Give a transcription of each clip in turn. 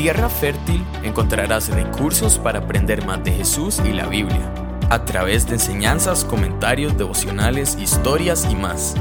Tierra Fértil encontrarás recursos para aprender más de Jesús y la Biblia, a través de enseñanzas, comentarios, devocionales, historias y más.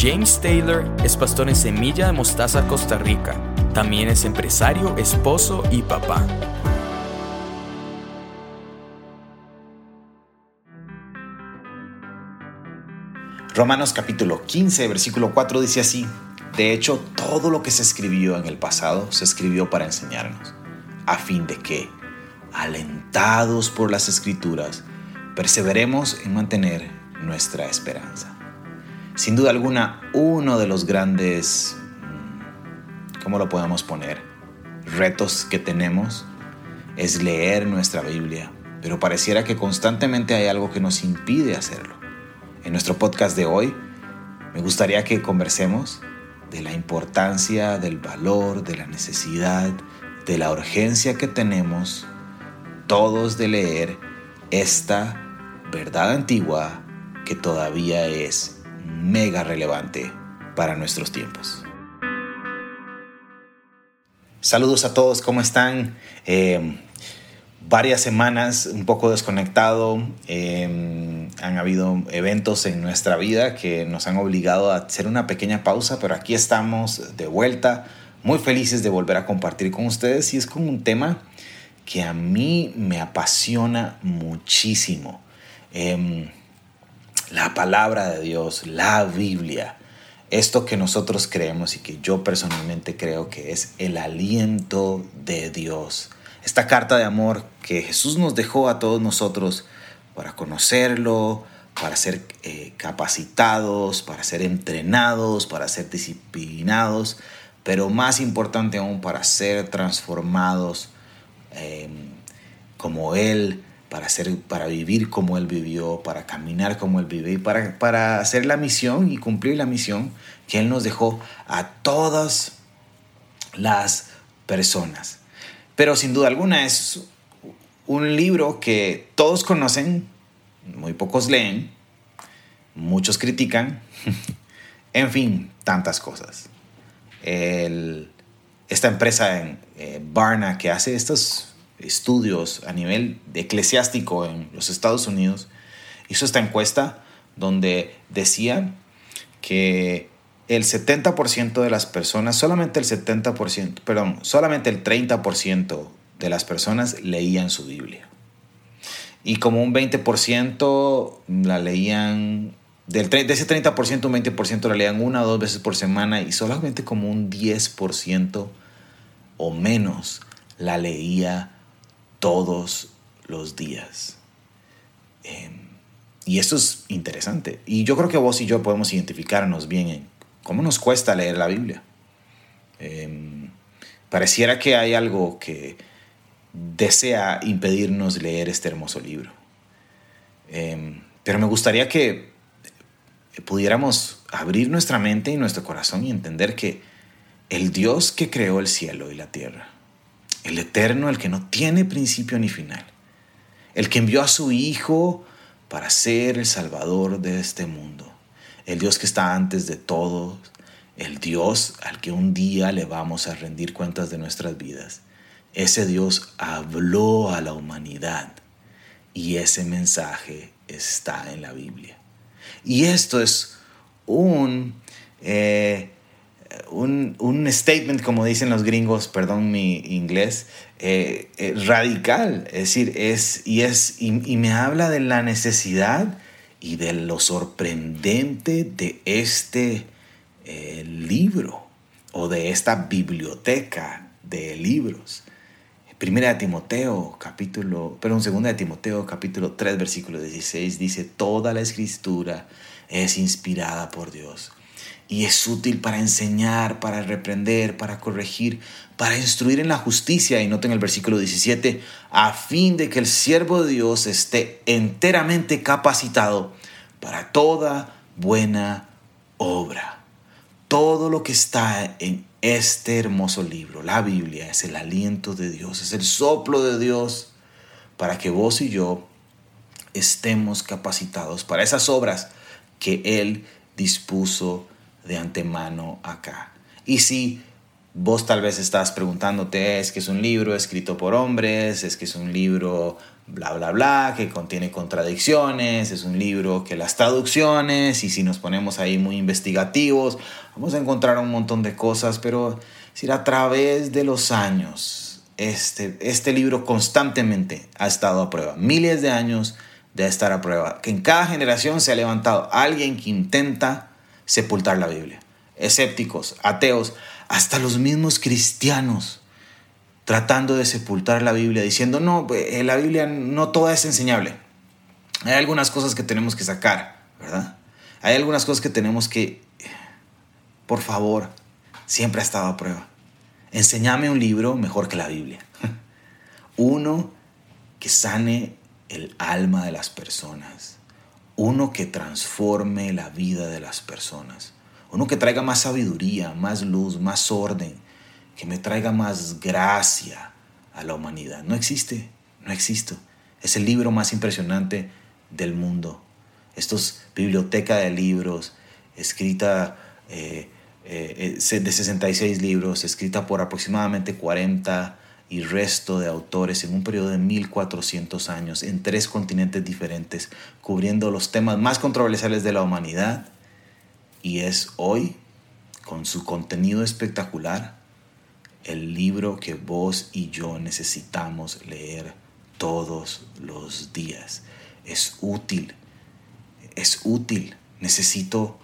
James Taylor es pastor en Semilla de Mostaza, Costa Rica. También es empresario, esposo y papá. Romanos capítulo 15, versículo 4 dice así, de hecho todo lo que se escribió en el pasado se escribió para enseñarnos, a fin de que, alentados por las escrituras, perseveremos en mantener nuestra esperanza. Sin duda alguna, uno de los grandes, mm, ¿cómo lo podemos poner? Retos que tenemos es leer nuestra Biblia, pero pareciera que constantemente hay algo que nos impide hacerlo. En nuestro podcast de hoy me gustaría que conversemos de la importancia, del valor, de la necesidad, de la urgencia que tenemos todos de leer esta verdad antigua que todavía es mega relevante para nuestros tiempos. Saludos a todos, ¿cómo están? Eh, varias semanas un poco desconectado. Em, han habido eventos en nuestra vida que nos han obligado a hacer una pequeña pausa, pero aquí estamos de vuelta, muy felices de volver a compartir con ustedes y es con un tema que a mí me apasiona muchísimo. Em, la palabra de Dios, la Biblia, esto que nosotros creemos y que yo personalmente creo que es el aliento de Dios esta carta de amor que Jesús nos dejó a todos nosotros para conocerlo, para ser eh, capacitados, para ser entrenados, para ser disciplinados, pero más importante aún para ser transformados em, como Él, para, ser, para vivir como Él vivió, para caminar como Él vive y para, para hacer la misión y cumplir la misión que Él nos dejó a todas las personas. Pero sin duda alguna es un libro que todos conocen, muy pocos leen, muchos critican, en fin, tantas cosas. esta empresa en eh, Barna que hace estos estudios a nivel eclesiástico en los Estados Unidos hizo esta encuesta donde decía que el 70% de las personas, solamente el 70%, perdón, solamente el 30% de las personas leían su Biblia. Y como un 20% la leían, del, de ese 30%, un 20% la leían una o dos veces por semana y solamente como un 10% o menos la leía todos los días. Em, y esto es interesante. Y yo creo que vos y yo podemos identificarnos bien en ¿Cómo nos cuesta leer la Biblia? Em, pareciera que hay algo que desea impedirnos leer este hermoso libro. Em, pero me gustaría que pudiéramos abrir nuestra mente y nuestro corazón y entender que el Dios que creó el cielo y la tierra, el eterno, el que no tiene principio ni final, el que envió a su Hijo para ser el Salvador de este mundo, el Dios que está antes de todo, el Dios al que un día le vamos a rendir cuentas de nuestras vidas. Ese Dios habló a la humanidad y ese mensaje está en la Biblia. Y esto es un, eh, un, statement, como dicen los gringos, perdón mi inglés, eh, eh, radical. Es decir, es, y, es, y me habla de la necesidad y de lo sorprendente de este eh, libro o de esta biblioteca de libros. Primera de Timoteo, capítulo, perdón, segunda de Timoteo, capítulo 3, versículo 16, dice, toda la escritura es inspirada por Dios y es útil para enseñar, para reprender, para corregir, para instruir en la justicia. Y noten el versículo 17, a fin de que el siervo de Dios esté enteramente capacitado para toda buena obra. Todo lo que está en este hermoso libro, la Biblia, es el aliento de Dios, es el soplo de Dios para que vos y yo estemos capacitados para esas obras que Él dispuso de antemano acá. Y si Vos tal vez estás preguntándote, es que es un libro escrito por hombres, es que es un libro bla, bla, bla, que contiene contradicciones, es un libro que las traducciones, y si nos ponemos ahí muy investigativos, vamos a encontrar un montón de cosas, pero si a través de los años, este, este libro constantemente ha estado a prueba, miles de años de estar a prueba, que en cada generación se ha levantado alguien que intenta sepultar la Biblia, escépticos, ateos, hasta los mismos cristianos tratando de sepultar la Biblia, diciendo, no, eh, la Biblia no toda es enseñable. Hay algunas cosas que tenemos que sacar, ¿verdad? Hay algunas cosas que tenemos que, por favor, siempre ha estado a prueba. Enseñame un libro mejor que la Biblia. Uno que sane el alma de las personas. Uno que transforme la vida de las personas. Uno que traiga más sabiduría, más luz, más orden, que me traiga más gracia a la humanidad. No existe, no existo. Es el libro más impresionante del mundo. Esto es biblioteca de libros, escrita eh, eh, de 66 libros, escrita por aproximadamente 40 y resto de autores en un periodo de 1400 años en tres continentes diferentes, cubriendo los temas más controversiales de la humanidad y es hoy, con su contenido espectacular, el libro que vos y yo necesitamos leer todos los días. Es útil, es útil. Necesito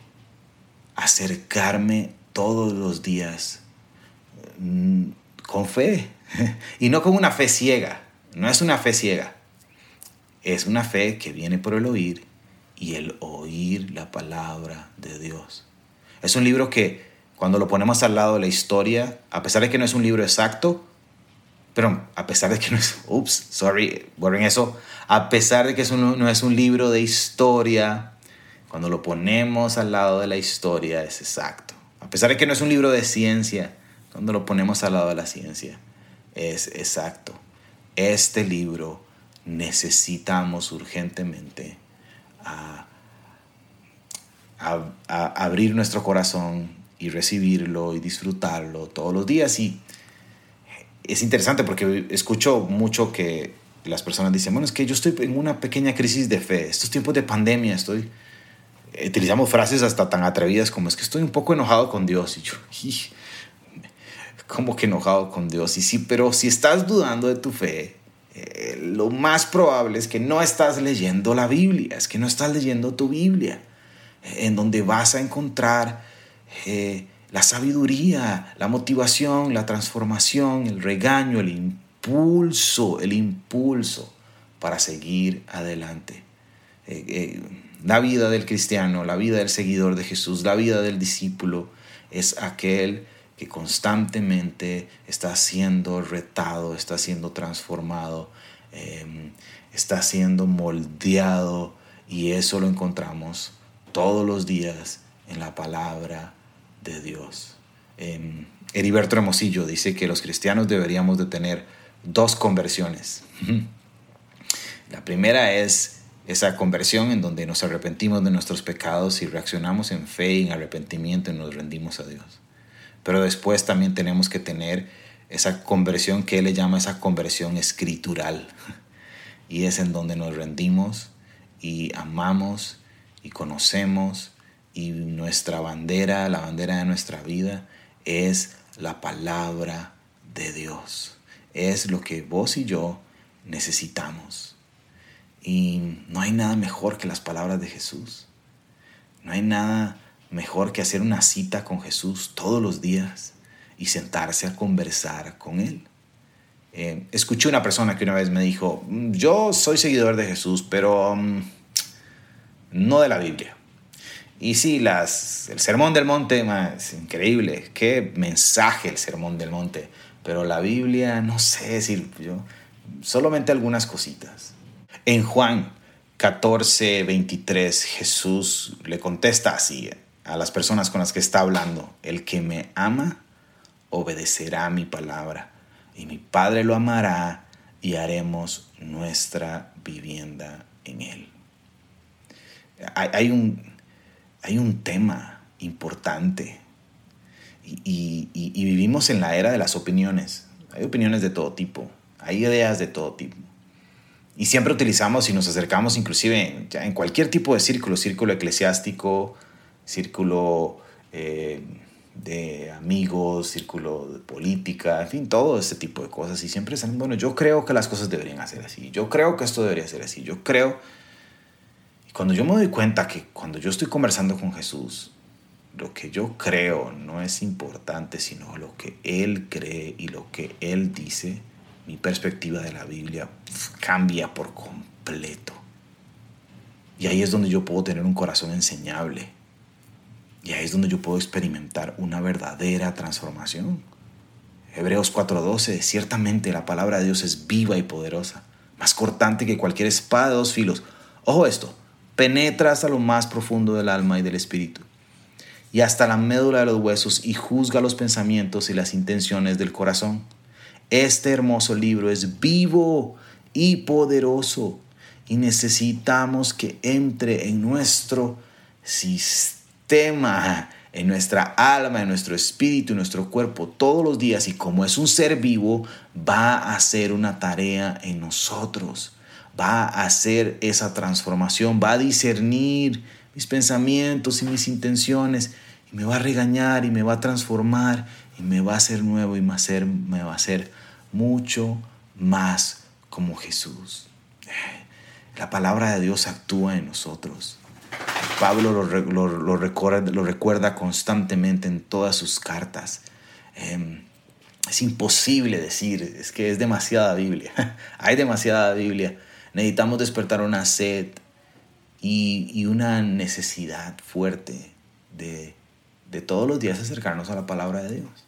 acercarme todos los días mm, con fe y no con una fe ciega. No es una fe ciega. Es una fe que viene por el oír y el oír la palabra de Dios. Es un libro que cuando lo ponemos al lado de la historia, a pesar de que no es un libro exacto, pero a pesar de que no es, ups, sorry, borren eso, a pesar de que eso no, no es un libro de historia, cuando lo ponemos al lado de la historia es exacto. A pesar de que no es un libro de ciencia, cuando lo ponemos al lado de la ciencia es exacto. Este libro necesitamos urgentemente a, abrir nuestro corazón y recibirlo y disfrutarlo todos los días. Y es interesante porque escucho mucho que las personas dicen, bueno, es que yo estoy en una pequeña crisis de fe, estos tiempos de pandemia estoy... Utilizamos frases hasta tan atrevidas como es que estoy un poco enojado con Dios. Y yo, como que enojado con Dios. Y sí, pero si estás dudando de tu fe, eh, lo más probable es que no estás leyendo la Biblia, es que no estás leyendo tu Biblia, eh, en donde vas a encontrar eh, la sabiduría, la motivación, la transformación, el regaño, el impulso, el impulso para seguir adelante. la vida del cristiano, la vida del seguidor de Jesús, la vida del discípulo es aquel que constantemente está siendo retado, está siendo transformado, em, está siendo moldeado y eso lo encontramos todos los días en la palabra de Dios. Eh, Heriberto Hermosillo dice que los cristianos deberíamos de tener dos conversiones. La primera es esa conversión en donde nos arrepentimos de nuestros pecados y reaccionamos en fe y en arrepentimiento y nos rendimos a Dios. Pero después también tenemos que tener esa conversión que él le llama esa conversión escritural. Y es en donde nos rendimos y amamos y conocemos y nuestra bandera, la bandera de nuestra vida es la palabra de Dios. Es lo que vos y yo necesitamos. Y no hay nada mejor que las palabras de Jesús. No hay nada mejor que hacer una cita con Jesús todos los días y sentarse a conversar con Él. Eh, escuché una persona que una vez me dijo, mm, yo soy seguidor de Jesús, pero mm, no de la Biblia. Y sí, las, el Sermón del Monte es increíble, qué mensaje el Sermón del Monte, pero la Biblia, no sé decir, yo, solamente algunas cositas. En Juan 14, 23, Jesús le contesta así, a las personas con las que está hablando. El que me ama obedecerá mi palabra y mi Padre lo amará y haremos nuestra vivienda en él. Hay, un, hay un tema importante y, y, vivimos en la era de las opiniones. Hay opiniones de todo tipo, hay ideas de todo tipo. Y siempre utilizamos y nos acercamos inclusive en, cualquier tipo de círculo, círculo eclesiástico, círculo eh, de amigos, círculo de política, en fin, todo este tipo de cosas. Y siempre salen, bueno, yo creo que las cosas deberían hacer así, yo creo que esto debería ser así, yo creo... Y cuando yo me doy cuenta que cuando yo estoy conversando con Jesús, lo que yo creo no es importante, sino lo que Él cree y lo que Él dice, mi perspectiva de la Biblia cambia por completo. Y ahí es donde yo puedo tener un corazón enseñable. Y ahí es donde yo puedo experimentar una verdadera transformación. Hebreos 4:12, ciertamente la palabra de Dios es viva y poderosa, más cortante que cualquier espada de dos filos. Ojo esto, penetra hasta lo más profundo del alma y del espíritu, y hasta la médula de los huesos, y juzga los pensamientos y las intenciones del corazón. Este hermoso libro es vivo y poderoso y necesitamos que entre en nuestro sistema, en nuestra alma, en nuestro espíritu, en nuestro cuerpo todos los días y como es un ser vivo, va a hacer una tarea en nosotros, va a hacer esa transformación, va a discernir mis pensamientos y mis intenciones y me va a regañar y me va a transformar y me va a hacer nuevo y me va a hacer, me va a hacer mucho más como Jesús. La palabra de Dios actúa en nosotros. Pablo lo, recuerda, constantemente en todas sus cartas. Em, es imposible decir, es que es demasiada Biblia. Hay demasiada Biblia. Necesitamos despertar una sed y, y una necesidad fuerte de, de todos los días acercarnos a la palabra de Dios.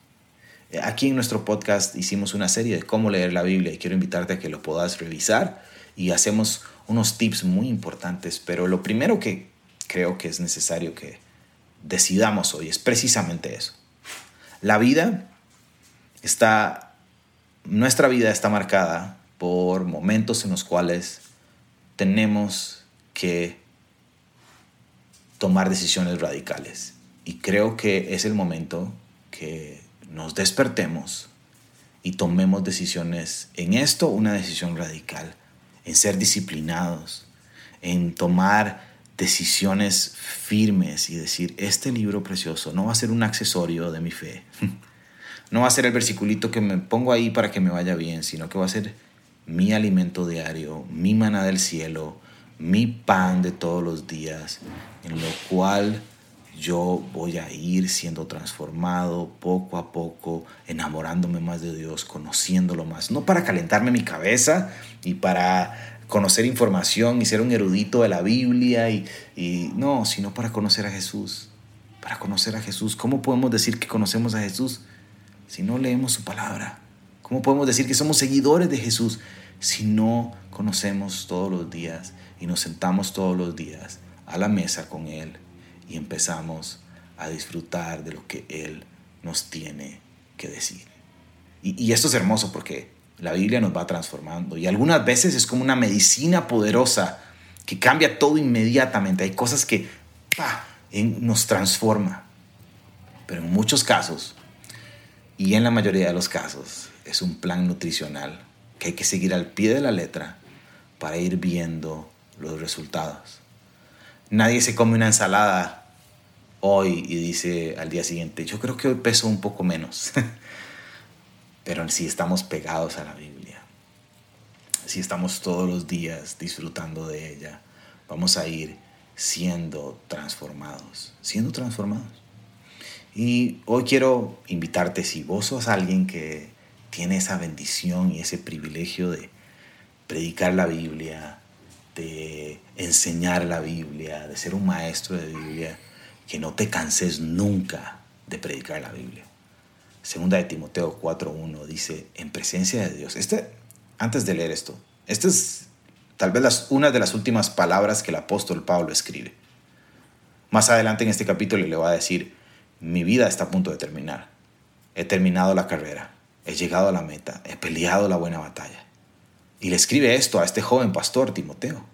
Eh, aquí en nuestro podcast hicimos una serie de cómo leer la Biblia y quiero invitarte a que lo puedas revisar y hacemos unos tips muy importantes, pero lo primero que creo que es necesario que decidamos hoy es precisamente eso. La vida está, nuestra vida está marcada por momentos en los cuales tenemos que tomar decisiones radicales. Y creo que es el momento que nos despertemos y tomemos decisiones en esto, una decisión radical, en ser disciplinados, en tomar decisiones firmes y decir, este libro precioso no va a ser un accesorio de mi fe, no va a ser el versiculito que me pongo ahí para que me vaya bien, sino que va a ser mi alimento diario, mi maná del cielo, mi pan de todos los días, en lo cual yo voy a ir siendo transformado poco a poco, enamorándome más de Dios, conociéndolo más, no para calentarme mi cabeza y para conocer información y ser un erudito de la Biblia y, y no, sino para conocer a Jesús, para conocer a Jesús. ¿Cómo podemos decir que conocemos a Jesús si no leemos su palabra? ¿Cómo podemos decir que somos seguidores de Jesús si no conocemos todos los días y nos sentamos todos los días a la mesa con Él? y empezamos a disfrutar de lo que Él nos tiene que decir. Y, esto es hermoso porque la Biblia nos va transformando y algunas veces es como una medicina poderosa que cambia todo inmediatamente. Hay cosas que nos transforma. Pero en muchos casos, y en la mayoría de los casos, es un plan nutricional que hay que seguir al pie de la letra para ir viendo los resultados. Nadie se come una ensalada hoy y dice al día siguiente, yo creo que hoy peso un poco menos. Pero si estamos pegados a la Biblia, si estamos todos los días disfrutando de ella, vamos a ir siendo transformados, siendo transformados. Y hoy quiero invitarte, si vos sos alguien que tiene esa bendición y ese privilegio de predicar la Biblia, de enseñar la Biblia, de ser un maestro de Biblia, que no te canses nunca de predicar la Biblia. Segunda de Timoteo 4.1 dice, en presencia de Dios. Este, antes de leer esto, esta es tal vez las, una de las últimas palabras que el apóstol Pablo escribe. Más adelante en este capítulo le va a decir, mi vida está a punto de terminar. He terminado la carrera, he llegado a la meta, he peleado la buena batalla. Y le escribe esto a este joven pastor Timoteo.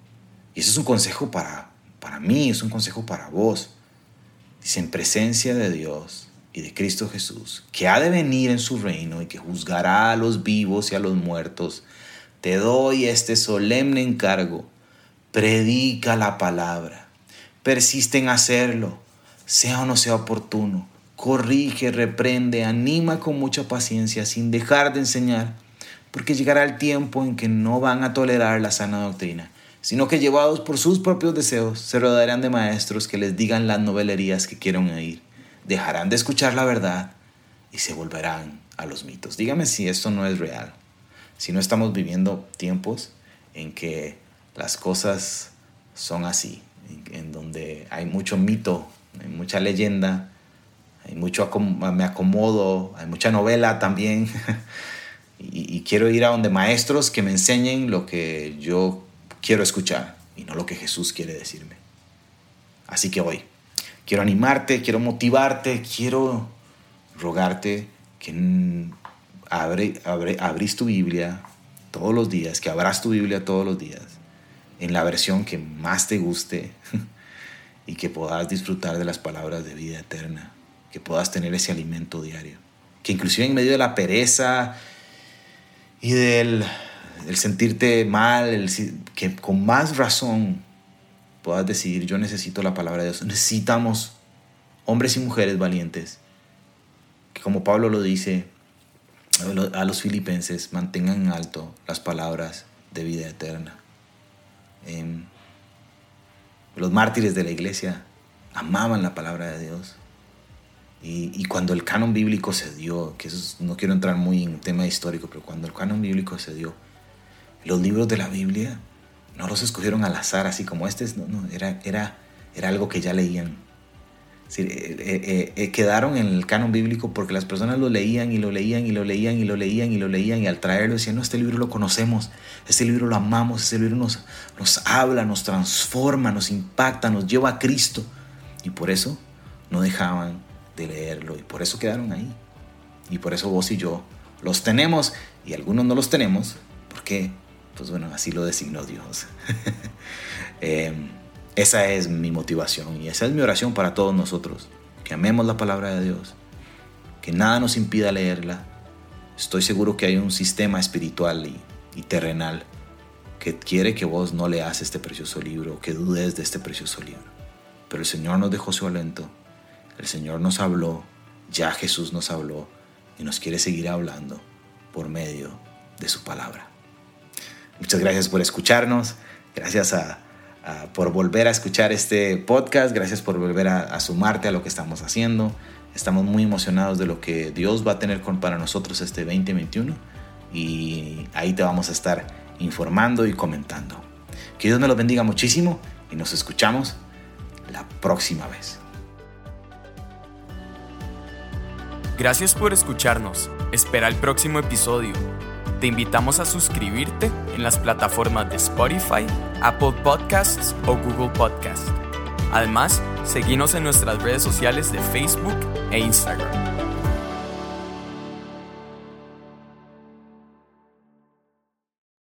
Y ese es un consejo para, para mí, es un consejo para vos. Dice, en presencia de Dios, y de Cristo Jesús, que ha de venir en su reino y que juzgará a los vivos y a los muertos, te doy este solemne encargo. Predica la palabra. Persiste en hacerlo, sea o no sea oportuno. Corrige, reprende, anima con mucha paciencia, sin dejar de enseñar, porque llegará el tiempo en que no van a tolerar la sana doctrina, sino que llevados por sus propios deseos, se rodearán de maestros que les digan las novelerías que quieran oír dejarán de escuchar la verdad y se volverán a los mitos. Dígame si esto no es real, si no estamos viviendo tiempos en que las cosas son así, en donde hay mucho mito, hay mucha leyenda, hay mucho me acomodo, hay mucha novela también. y, quiero ir a donde maestros que me enseñen lo que yo quiero escuchar y no lo que Jesús quiere decirme. Así que hoy quiero animarte, quiero motivarte, quiero rogarte que abre, abrís tu Biblia todos los días, que abras tu Biblia todos los días, en la versión que más te guste y que puedas disfrutar de las palabras de vida eterna, que puedas tener ese alimento diario, que inclusive en medio de la pereza y del, sentirte mal, que con más razón puedas decidir, yo necesito la palabra de Dios. Necesitamos hombres y mujeres valientes, que como Pablo lo dice a los filipenses, mantengan en alto las palabras de vida eterna. Em, los mártires de la iglesia amaban la palabra de Dios. Y, cuando el canon bíblico se dio, que eso no quiero entrar muy en tema histórico, pero cuando el canon bíblico se dio, los libros de la Biblia no los escogieron al azar, así como este, no, no, era, era, era algo que ya leían. Eh, eh, eh, quedaron en el canon bíblico porque las personas lo leían y lo leían y lo leían y lo leían y lo leían y al traerlo decían, no, este libro lo conocemos, este libro lo amamos, este libro nos, nos habla, nos transforma, nos impacta, nos lleva a Cristo. Y por eso no dejaban de leerlo y por eso quedaron ahí. Y por eso vos y yo los tenemos y algunos no los tenemos porque pues bueno, así lo designó Dios. Em, esa es mi motivación y esa es mi oración para todos nosotros, que amemos la palabra de Dios, que nada nos impida leerla. Estoy seguro que hay un sistema espiritual y, terrenal que quiere que vos no leas este precioso libro, que dudes de este precioso libro. Pero el Señor nos dejó su alento, el Señor nos habló, ya Jesús nos habló y nos quiere seguir hablando por medio de su palabra. Muchas gracias por escucharnos. Gracias por volver a escuchar este podcast. Gracias por volver a, sumarte a lo que estamos haciendo. Estamos muy emocionados de lo que Dios va a tener con, para nosotros este 2021. Y ahí te vamos a estar informando y comentando. Que Dios me lo bendiga muchísimo y nos escuchamos la próxima vez. Gracias por escucharnos. Espera el próximo episodio. Te invitamos a suscribirte en las plataformas de Spotify, Apple Podcasts o Google Podcasts. Además, seguimos en nuestras redes sociales de Facebook e Instagram.